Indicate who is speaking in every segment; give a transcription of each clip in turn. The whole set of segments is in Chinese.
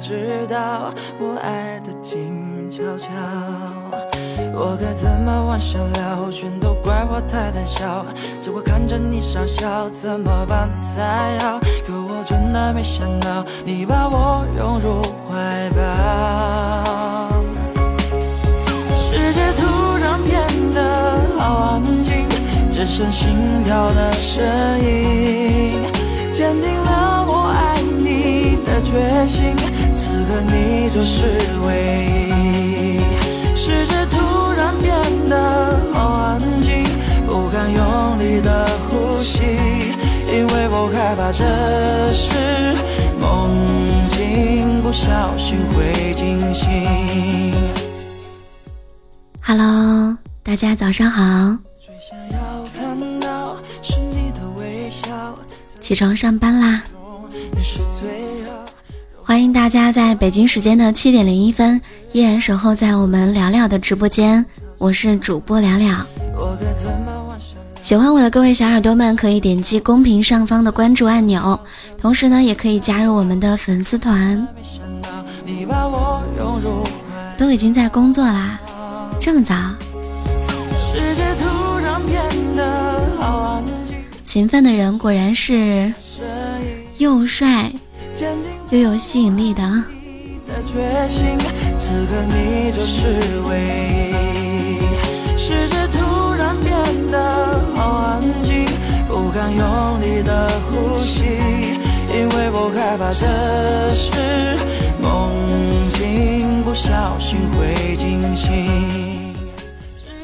Speaker 1: 知道我爱的静悄悄。我该怎么往下聊？全都怪我太胆小，只会看着你傻笑，怎么办才好？可我真的没想到，你把我拥入怀抱。世界突然变得好安静，只剩心跳的声音，坚定决心。此刻你就是唯一。世界突然变得好安静，不敢用力的呼吸，因为我害怕这是梦境，不小心会惊醒。
Speaker 2: Hello，大家早上好，
Speaker 1: 最想要看到是你的微笑，
Speaker 2: 起床上班啦！大家在北京时间的七点零一分依然守候在我们聊聊的直播间，我是主播聊聊。喜欢我的各位小耳朵们，可以点击公屏上方的关注按钮，同时呢，也可以加入我们的粉丝团。都已经在工作啦，这么早？勤奋的人果然是又帅又有吸引力的。
Speaker 1: 你的决心，此刻你就是唯一。世界突然变得好安静，不敢用力的呼吸，因为我害怕这是梦境，不小心会惊醒。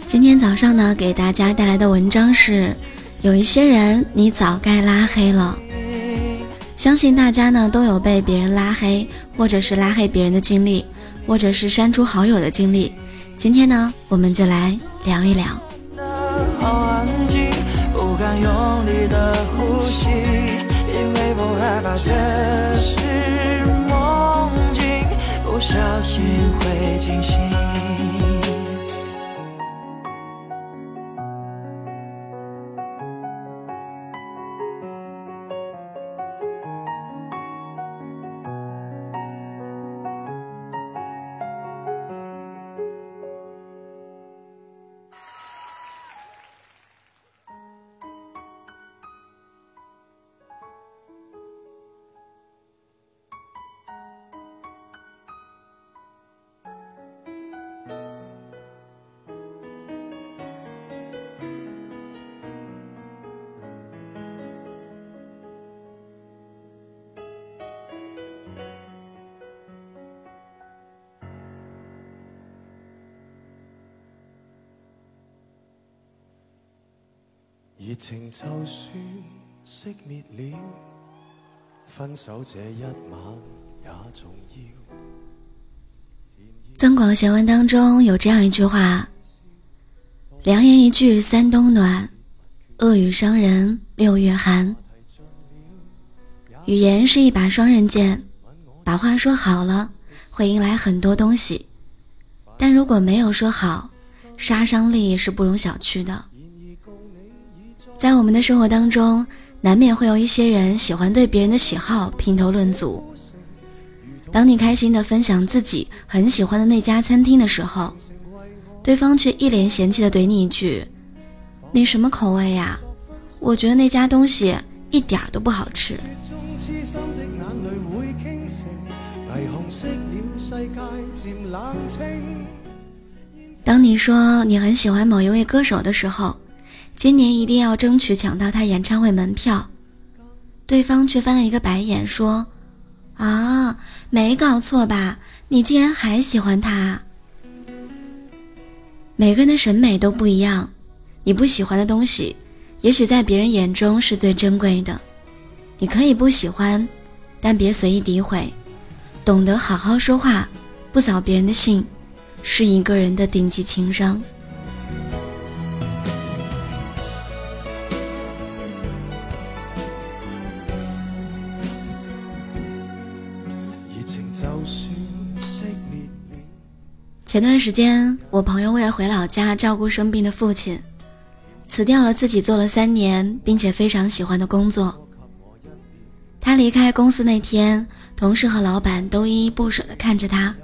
Speaker 2: 今天早上呢，给大家带来的文章是：有一些人你早该拉黑了。相信大家呢都有被别人拉黑，或者是拉黑别人的经历，或者是删除好友的经历。今天呢，我们就来聊一聊。
Speaker 1: 不敢用力的呼吸，因为我害怕这是梦境，不小心会惊醒。
Speaker 3: 热情就算熄灭了，分手这一晚也重要。
Speaker 2: 《增广贤文》当中有这样一句话：“良言一句三冬暖，恶语伤人六月寒。”语言是一把双刃剑，把话说好了，会迎来很多东西；但如果没有说好，杀伤力也是不容小觑的。在我们的生活当中，难免会有一些人喜欢对别人的喜好评头论足。当你开心的分享自己很喜欢的那家餐厅的时候，对方却一脸嫌弃的怼你一句：“你什么口味呀？我觉得那家东西一点儿都不好吃。
Speaker 3: 中痴心的眼淚會傾城，霓虹熄了，世界漸冷清。”
Speaker 2: 當你说你很喜欢某一位歌手的时候，今年一定要争取抢到他演唱会门票，对方却翻了一个白眼说：“啊，没搞错吧？你竟然还喜欢他？”每个人的审美都不一样，你不喜欢的东西，也许在别人眼中是最珍贵的。你可以不喜欢，但别随意诋毁，懂得好好说话，不扫别人的兴，是一个人的顶级情商。前段时间，我朋友为了回老家照顾生病的父亲，辞掉了自己做了三年并且非常喜欢的工作。他离开公司那天，同事和老板都依依不舍地看着他，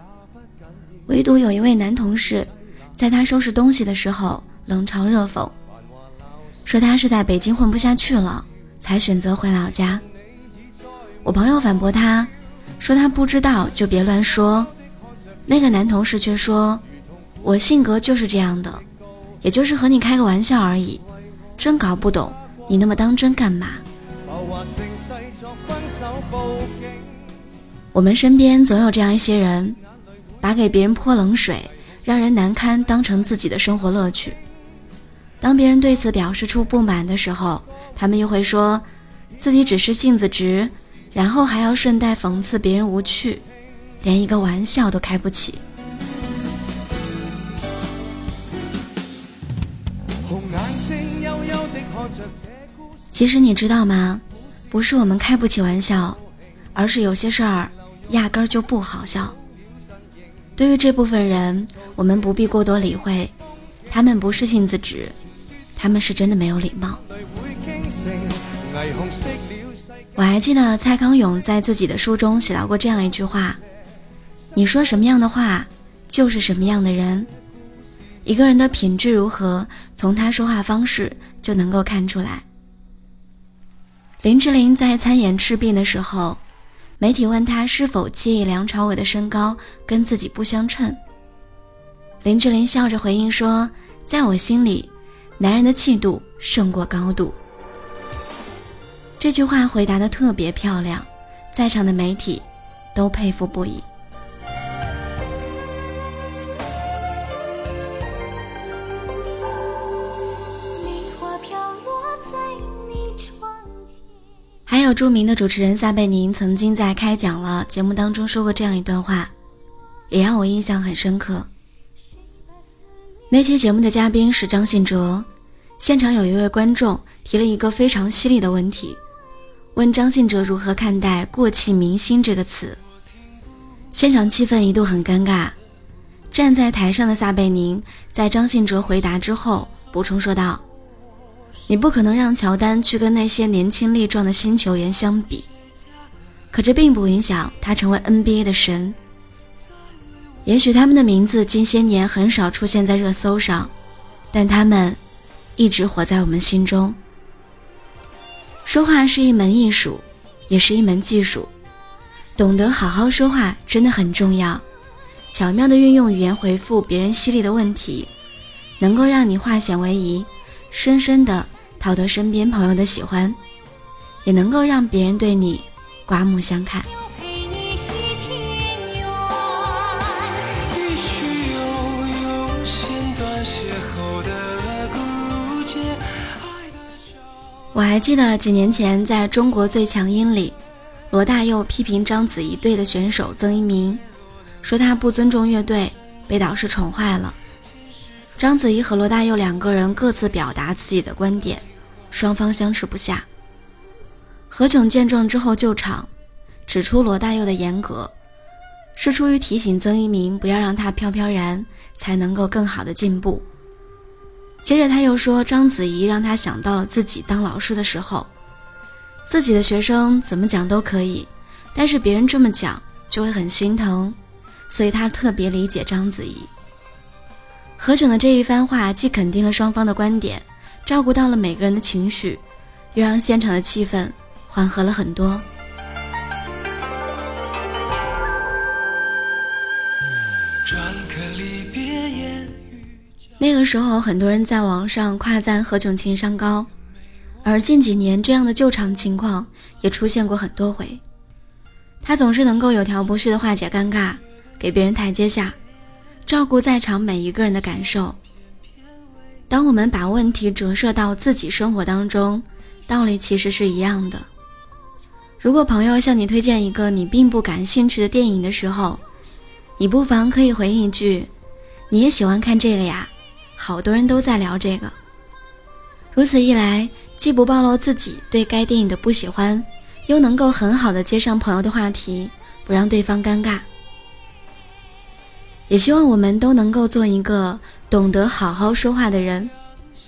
Speaker 2: 唯独有一位男同事，在他收拾东西的时候冷嘲热讽，说他是在北京混不下去了，才选择回老家。我朋友反驳他，说他不知道就别乱说。那个男同事却说：“我性格就是这样的，也就是和你开个玩笑而已，真搞不懂你那么当真干嘛。”我们身边总有这样一些人，把给别人泼冷水、让人难堪当成自己的生活乐趣。当别人对此表示出不满的时候，他们又会说自己只是性子直，然后还要顺带讽刺别人无趣。连一个玩笑都开不起。其实你知道吗？不是我们开不起玩笑，而是有些事儿压根儿就不好笑。对于这部分人，我们不必过多理会，他们不是性子直，他们是真的没有礼貌。我还记得蔡康永在自己的书中写到过这样一句话。你说什么样的话，就是什么样的人。一个人的品质如何，从他说话方式就能够看出来。林志玲在参演《赤壁》的时候，媒体问她是否介意梁朝伟的身高跟自己不相称。林志玲笑着回应说：“在我心里，男人的气度胜过高度。”这句话回答的特别漂亮，在场的媒体都佩服不已。还有著名的主持人撒贝宁曾经在开讲了节目当中说过这样一段话，也让我印象很深刻。那期节目的嘉宾是张信哲，现场有一位观众提了一个非常犀利的问题，问张信哲如何看待“过气明星”这个词。现场气氛一度很尴尬，站在台上的撒贝宁在张信哲回答之后补充说道。你不可能让乔丹去跟那些年轻力壮的新球员相比，可这并不影响他成为 NBA 的神。也许他们的名字近些年很少出现在热搜上，但他们一直活在我们心中。说话是一门艺术，也是一门技术，懂得好好说话真的很重要。巧妙的运用语言回复别人犀利的问题，能够让你化险为夷，深深的。讨得身边朋友的喜欢，也能够让别人对你刮目相看。还记得几年前在中国最强音里，罗大佑批评章子怡队的选手曾一鸣，说他不尊重乐队，被导师宠坏了。章子怡和罗大佑两个人各自表达自己的观点。双方相持不下。何炅见状之后救场，指出罗大佑的严格是出于提醒曾一鸣不要让他飘飘然，才能够更好的进步。接着他又说章子怡让他想到了自己当老师的时候，自己的学生怎么讲都可以，但是别人这么讲就会很心疼，所以他特别理解章子怡。何炅的这一番话既肯定了双方的观点。照顾到了每个人的情绪，又让现场的气氛缓和了很多。那个时候，很多人在网上夸赞何炅情商高，而近几年这样的救场情况也出现过很多回。他总是能够有条不紊的化解尴尬，给别人台阶下，照顾在场每一个人的感受。当我们把问题折射到自己生活当中，道理其实是一样的。如果朋友向你推荐一个你并不感兴趣的电影的时候，你不妨可以回应一句：“你也喜欢看这个呀？好多人都在聊这个。”如此一来，既不暴露自己对该电影的不喜欢，又能够很好的接上朋友的话题，不让对方尴尬。也希望我们都能够做一个懂得好好说话的人，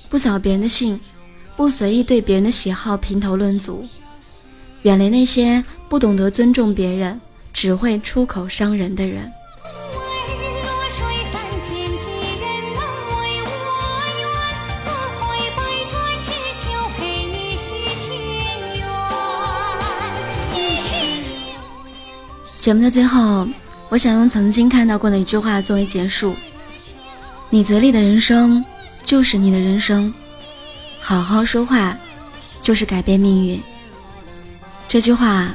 Speaker 2: 不扫别人的兴，不随意对别人的喜好评头论足，远离那些不懂得尊重别人、只会出口伤人的人。节目的最后，我想用曾经看到过的一句话作为结束：你嘴里的人生就是你的人生，好好说话就是改变命运。这句话，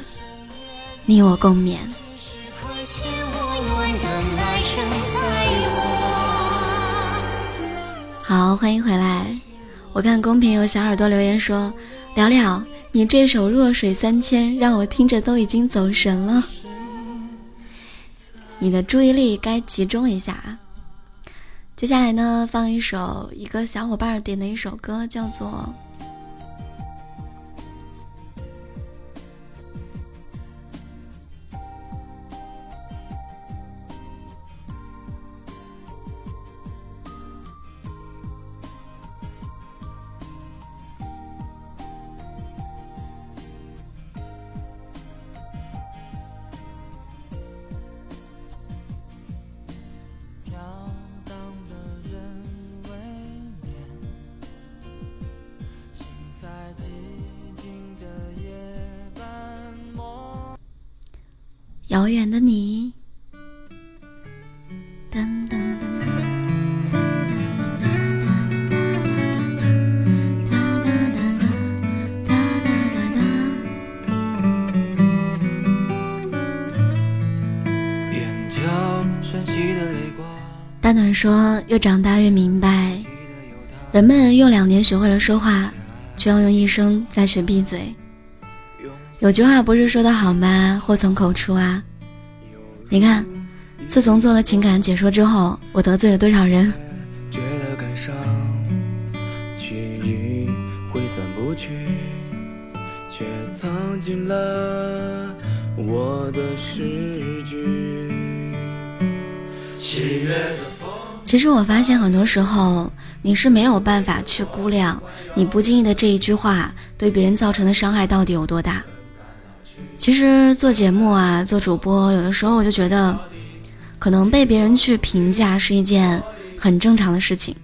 Speaker 2: 你我共勉。好，欢迎回来。我看公屏有小耳朵留言说：“聊聊，你这首《弱水三千》让我听着都已经走神了。”你的注意力该集中一下啊！接下来呢，放一首一个小伙伴点的一首歌，叫做。遥远的你。大暖说：“越长大越明白，人们用两年学会了说话，却要用一生再学闭嘴。”有句话不是说的好吗？祸从口出啊！你看，自从做了情感解说之后，我得罪了多少人？其实我发现，很多时候你是没有办法去估量你不经意的这一句话对别人造成的伤害到底有多大。其实做节目啊，做主播，有的时候我就觉得，可能被别人去评价是一件很正常的事情。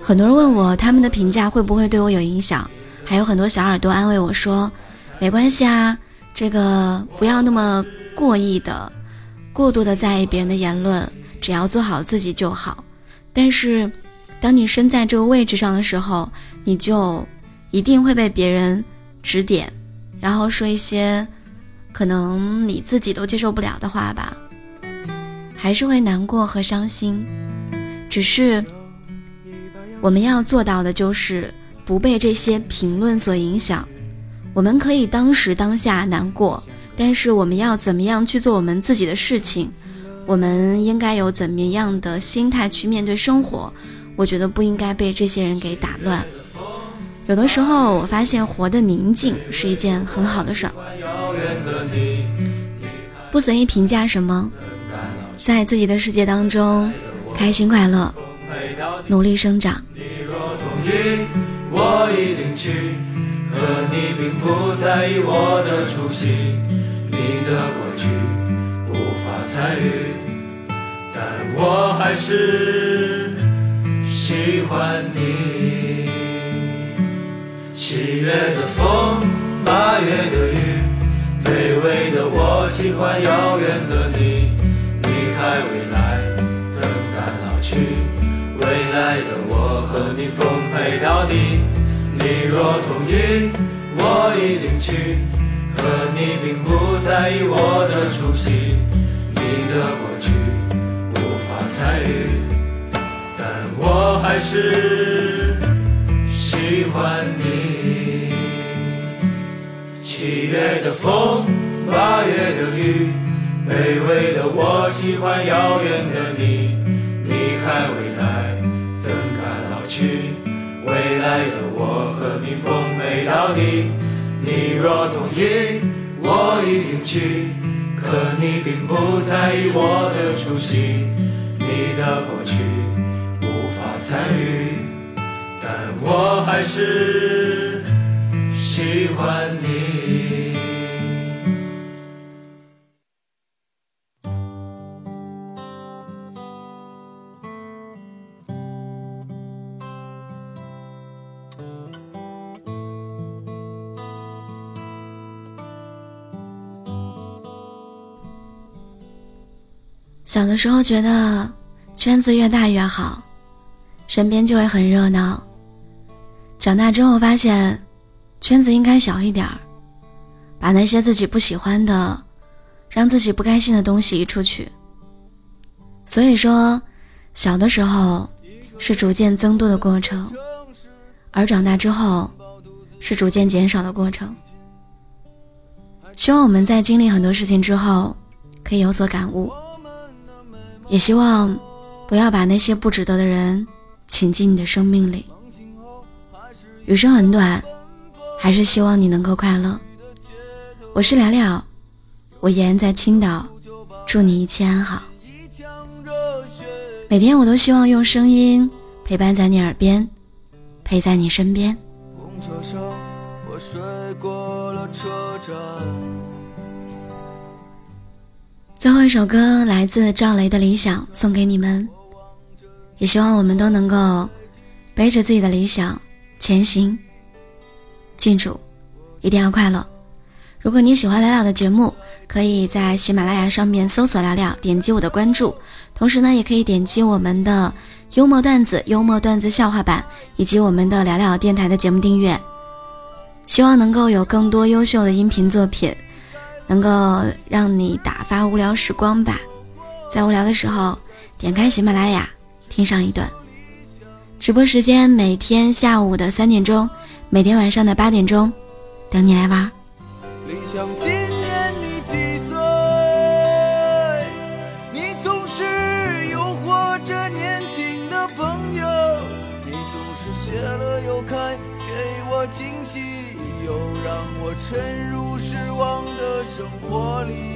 Speaker 2: 很多人问我，他们的评价会不会对我有影响？还有很多小耳朵安慰我说，没关系啊，这个不要那么过意的、过度的在意别人的言论，只要做好自己就好。但是，当你身在这个位置上的时候，你就一定会被别人指点。然后说一些可能你自己都接受不了的话吧，还是会难过和伤心。只是我们要做到的就是不被这些评论所影响。我们可以当时当下难过，但是我们要怎么样去做我们自己的事情？我们应该有怎么样的心态去面对生活？我觉得不应该被这些人给打乱。有的时候，我发现活的宁静是一件很好的事儿。不随意评价什么，在自己的世界当中开心快乐，努力生长。但我还是喜欢你。七月的风，八月的雨，卑微的我喜欢遥远的你。你还未来，怎敢老去？未来的我和你奉陪到底。你若同意，我一定去。可你并不在意我的出席，你的过去无法参与，但我还是的风，八月的雨，卑微的我喜欢遥远的你。你还未来，怎敢老去？未来的我和你奉陪到底。你若同意，我一定去。可
Speaker 4: 你并不在意我的出席，你的过去无法参与，但我还是喜欢你。
Speaker 3: 小的时候觉得圈子越大越好，身边就会很热闹。长大之后发现，圈子应该小一点儿，把那些自己不喜欢的、让自己不开心的东西移出去。所以说，小的时候是逐渐增多的过程，而长大之后是逐渐减少的过程。希望我们在经历很多事情之后，可以有所感悟。也希望不要把那些不值得的人请进你的生命里。余生很短，还是希望你能够快乐。我是聊聊，我依然在青岛，祝你一切安好。每天我都希望用声音陪伴在你耳边，陪在你身边。公车上，我睡过了车站。最后一首歌来自赵雷的《理想》，送给你们。也希望我们都能够背着自己的理想前行。记住，一定要快乐。如果你喜欢聊聊的节目，可以在喜马拉雅上面搜索“聊聊”，点击我的关注。同时呢，也可以点击我们的幽默段子、幽默段子笑话版，以及我们的聊聊电台的节目订阅。希望能够有更多优秀的音频作品。能够让你打发无聊时光吧，在无聊的时候点开喜马拉雅听上一段。直播时间每天下午的三点钟，每天晚上的八点钟，等你来玩。理想今年你几岁？你总是诱惑着年轻的朋友，你总是谢了又开，给我惊喜。又让我沉入失望生活里。